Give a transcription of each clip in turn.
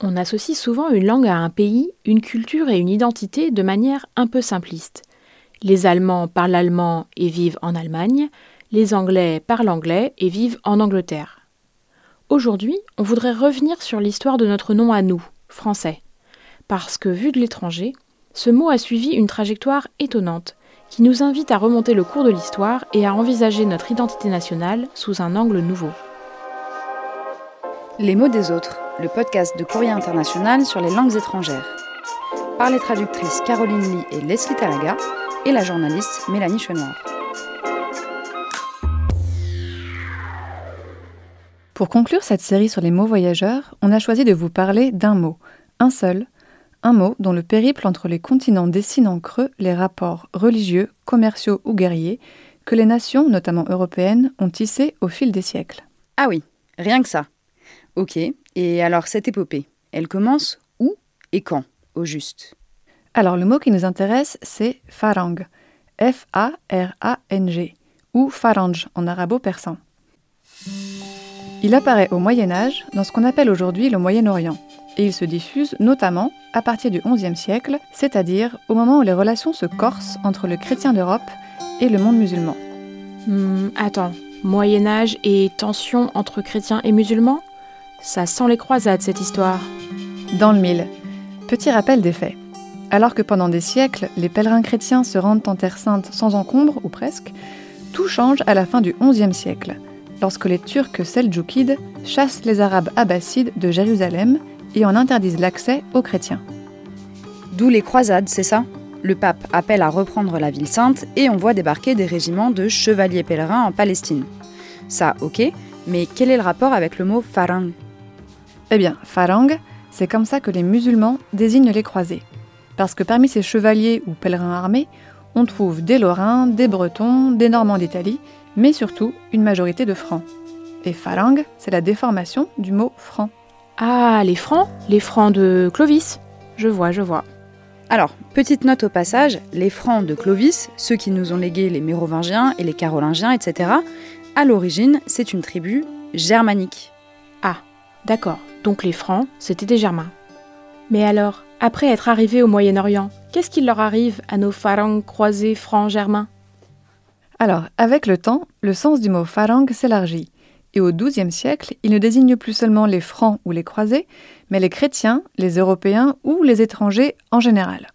On associe souvent une langue à un pays, une culture et une identité de manière un peu simpliste. Les Allemands parlent allemand et vivent en Allemagne, les Anglais parlent anglais et vivent en Angleterre. Aujourd'hui, on voudrait revenir sur l'histoire de notre nom à nous, français. Parce que, vu de l'étranger, ce mot a suivi une trajectoire étonnante qui nous invite à remonter le cours de l'histoire et à envisager notre identité nationale sous un angle nouveau. Les mots des autres, le podcast de Courrier International sur les langues étrangères. Par les traductrices Caroline Lee et Leslie Talaga et la journaliste Mélanie Chenoir. Pour conclure cette série sur les mots voyageurs, on a choisi de vous parler d'un mot, un seul, un mot dont le périple entre les continents dessine en creux les rapports religieux, commerciaux ou guerriers que les nations, notamment européennes, ont tissés au fil des siècles. Ah oui, rien que ça. Ok, et alors cette épopée, elle commence où et quand, au juste? Alors le mot qui nous intéresse, c'est farang, F-A-R-A-N-G, ou farange en arabo-persan. Il apparaît au Moyen Âge dans ce qu'on appelle aujourd'hui le Moyen-Orient, et il se diffuse notamment à partir du XIe siècle, c'est-à-dire au moment où les relations se corsent entre le chrétien d'Europe et le monde musulman. Hmm, attends, Moyen Âge et tension entre chrétiens et musulmans? Ça sent les croisades, cette histoire. Dans le mille. Petit rappel des faits. Alors que pendant des siècles, les pèlerins chrétiens se rendent en Terre Sainte sans encombre, ou presque, tout change à la fin du XIe siècle, lorsque les Turcs seldjoukides chassent les Arabes abbassides de Jérusalem et en interdisent l'accès aux chrétiens. D'où les croisades, c'est ça? Le pape appelle à reprendre la ville sainte et on voit débarquer des régiments de chevaliers pèlerins en Palestine. Ça, ok, mais quel est le rapport avec le mot farang? Eh bien, farang, c'est comme ça que les musulmans désignent les croisés. Parce que parmi ces chevaliers ou pèlerins armés, on trouve des Lorrains, des Bretons, des Normands d'Italie, mais surtout une majorité de Francs. Et farang, c'est la déformation du mot franc. Ah, les Francs Les Francs de Clovis Je vois, je vois. Alors, petite note au passage, les Francs de Clovis, ceux qui nous ont légué les Mérovingiens et les Carolingiens, etc., à l'origine, c'est une tribu germanique. Ah, d'accord. Donc les Francs, c'était des Germains. Mais alors, après être arrivés au Moyen-Orient, qu'est-ce qui leur arrive à nos phalanges croisés francs germains Alors, avec le temps, le sens du mot phalange s'élargit. Et au XIIe siècle, il ne désigne plus seulement les francs ou les croisés, mais les chrétiens, les européens ou les étrangers en général.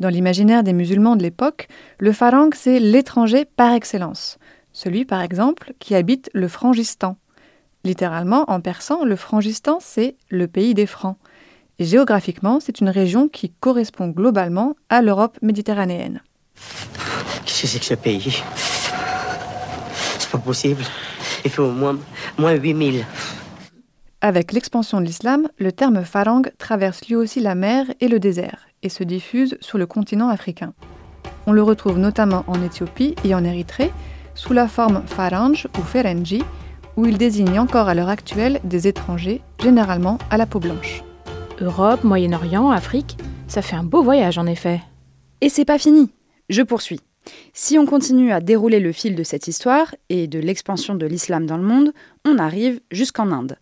Dans l'imaginaire des musulmans de l'époque, le phalange, c'est l'étranger par excellence. Celui, par exemple, qui habite le Frangistan, Littéralement, en persan, le Frangistan, c'est le pays des Francs. Et géographiquement, c'est une région qui correspond globalement à l'Europe méditerranéenne. Qu'est-ce que c'est que ce pays? C'est pas possible. Il fait au moins, moins 8000. Avec l'expansion de l'islam, le terme farang traverse lui aussi la mer et le désert et se diffuse sur le continent africain. On le retrouve notamment en Éthiopie et en Érythrée sous la forme farange ou ferenji, où il désigne encore à l'heure actuelle des étrangers, généralement à la peau blanche. Europe, Moyen-Orient, Afrique, ça fait un beau voyage en effet. Et c'est pas fini. Je poursuis. Si on continue à dérouler le fil de cette histoire et de l'expansion de l'islam dans le monde, on arrive jusqu'en Inde.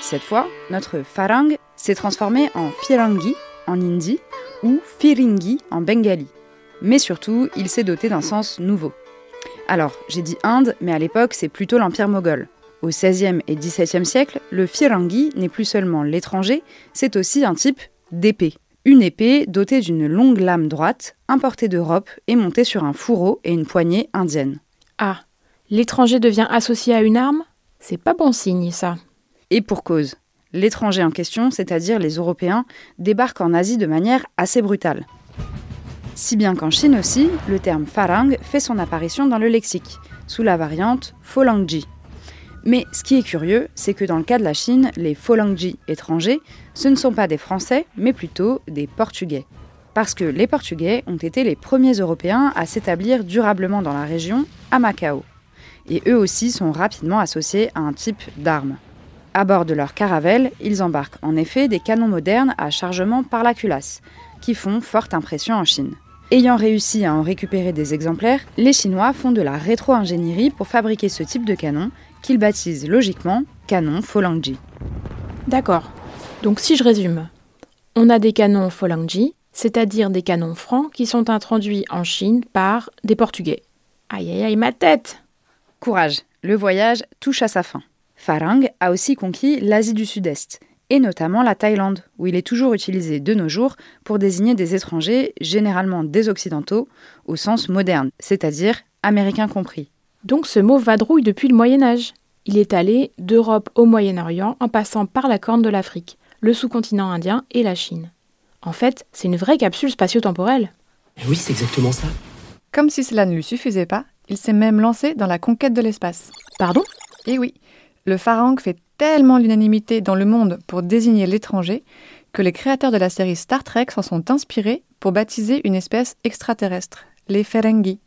Cette fois, notre farang s'est transformé en firangi en hindi ou firingi en bengali. Mais surtout, il s'est doté d'un sens nouveau. Alors, j'ai dit Inde, mais à l'époque, c'est plutôt l'Empire moghol. Au XVIe et XVIIe siècle, le firangi n'est plus seulement l'étranger, c'est aussi un type d'épée. Une épée dotée d'une longue lame droite, importée d'Europe et montée sur un fourreau et une poignée indienne. Ah, l'étranger devient associé à une arme? C'est pas bon signe, ça. Et pour cause. L'étranger en question, c'est-à-dire les Européens, débarquent en Asie de manière assez brutale. Si bien qu'en Chine aussi, le terme farang fait son apparition dans le lexique, sous la variante folangji. Mais ce qui est curieux, c'est que dans le cas de la Chine, les folangji étrangers, ce ne sont pas des Français, mais plutôt des Portugais. Parce que les Portugais ont été les premiers Européens à s'établir durablement dans la région, à Macao. Et eux aussi sont rapidement associés à un type d'armes. À bord de leur caravelle, ils embarquent en effet des canons modernes à chargement par la culasse, qui font forte impression en Chine. Ayant réussi à en récupérer des exemplaires, les Chinois font de la rétro-ingénierie pour fabriquer ce type de canon qu'ils baptisent logiquement canon Folangji. D'accord. Donc si je résume, on a des canons Folangji, c'est-à-dire des canons francs qui sont introduits en Chine par des Portugais. Aïe aïe aïe, ma tête Courage, le voyage touche à sa fin. Farang a aussi conquis l'Asie du Sud-Est, et notamment la Thaïlande, où il est toujours utilisé de nos jours pour désigner des étrangers, généralement des Occidentaux, au sens moderne, c'est-à-dire américains compris. Donc ce mot vadrouille depuis le Moyen Âge. Il est allé d'Europe au Moyen-Orient en passant par la Corne de l'Afrique, le sous-continent indien et la Chine. En fait, c'est une vraie capsule spatio-temporelle. Oui, c'est exactement ça. Comme si cela ne lui suffisait pas, il s'est même lancé dans la conquête de l'espace. Pardon? Eh oui, le Farang fait tellement l'unanimité dans le monde pour désigner l'étranger que les créateurs de la série Star Trek s'en sont inspirés pour baptiser une espèce extraterrestre, les Ferengi.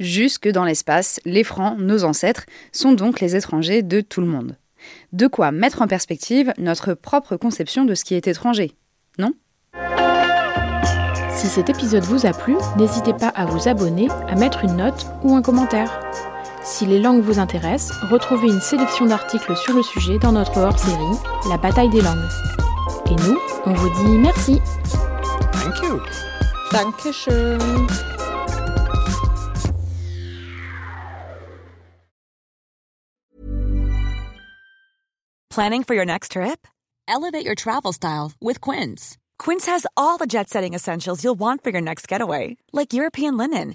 Jusque dans l'espace, les Francs, nos ancêtres, sont donc les étrangers de tout le monde. De quoi mettre en perspective notre propre conception de ce qui est étranger, non? Si cet épisode vous a plu, n'hésitez pas à vous abonner, à mettre une note ou un commentaire. Si les langues vous intéressent, retrouvez une sélection d'articles sur le sujet dans notre hors-série La bataille des langues. Et nous, on vous dit merci. Thank you. Dankeschön. Planning for your next trip? Elevate your travel style with Quince. Quince has all the jet setting essentials you'll want for your next getaway, like European linen,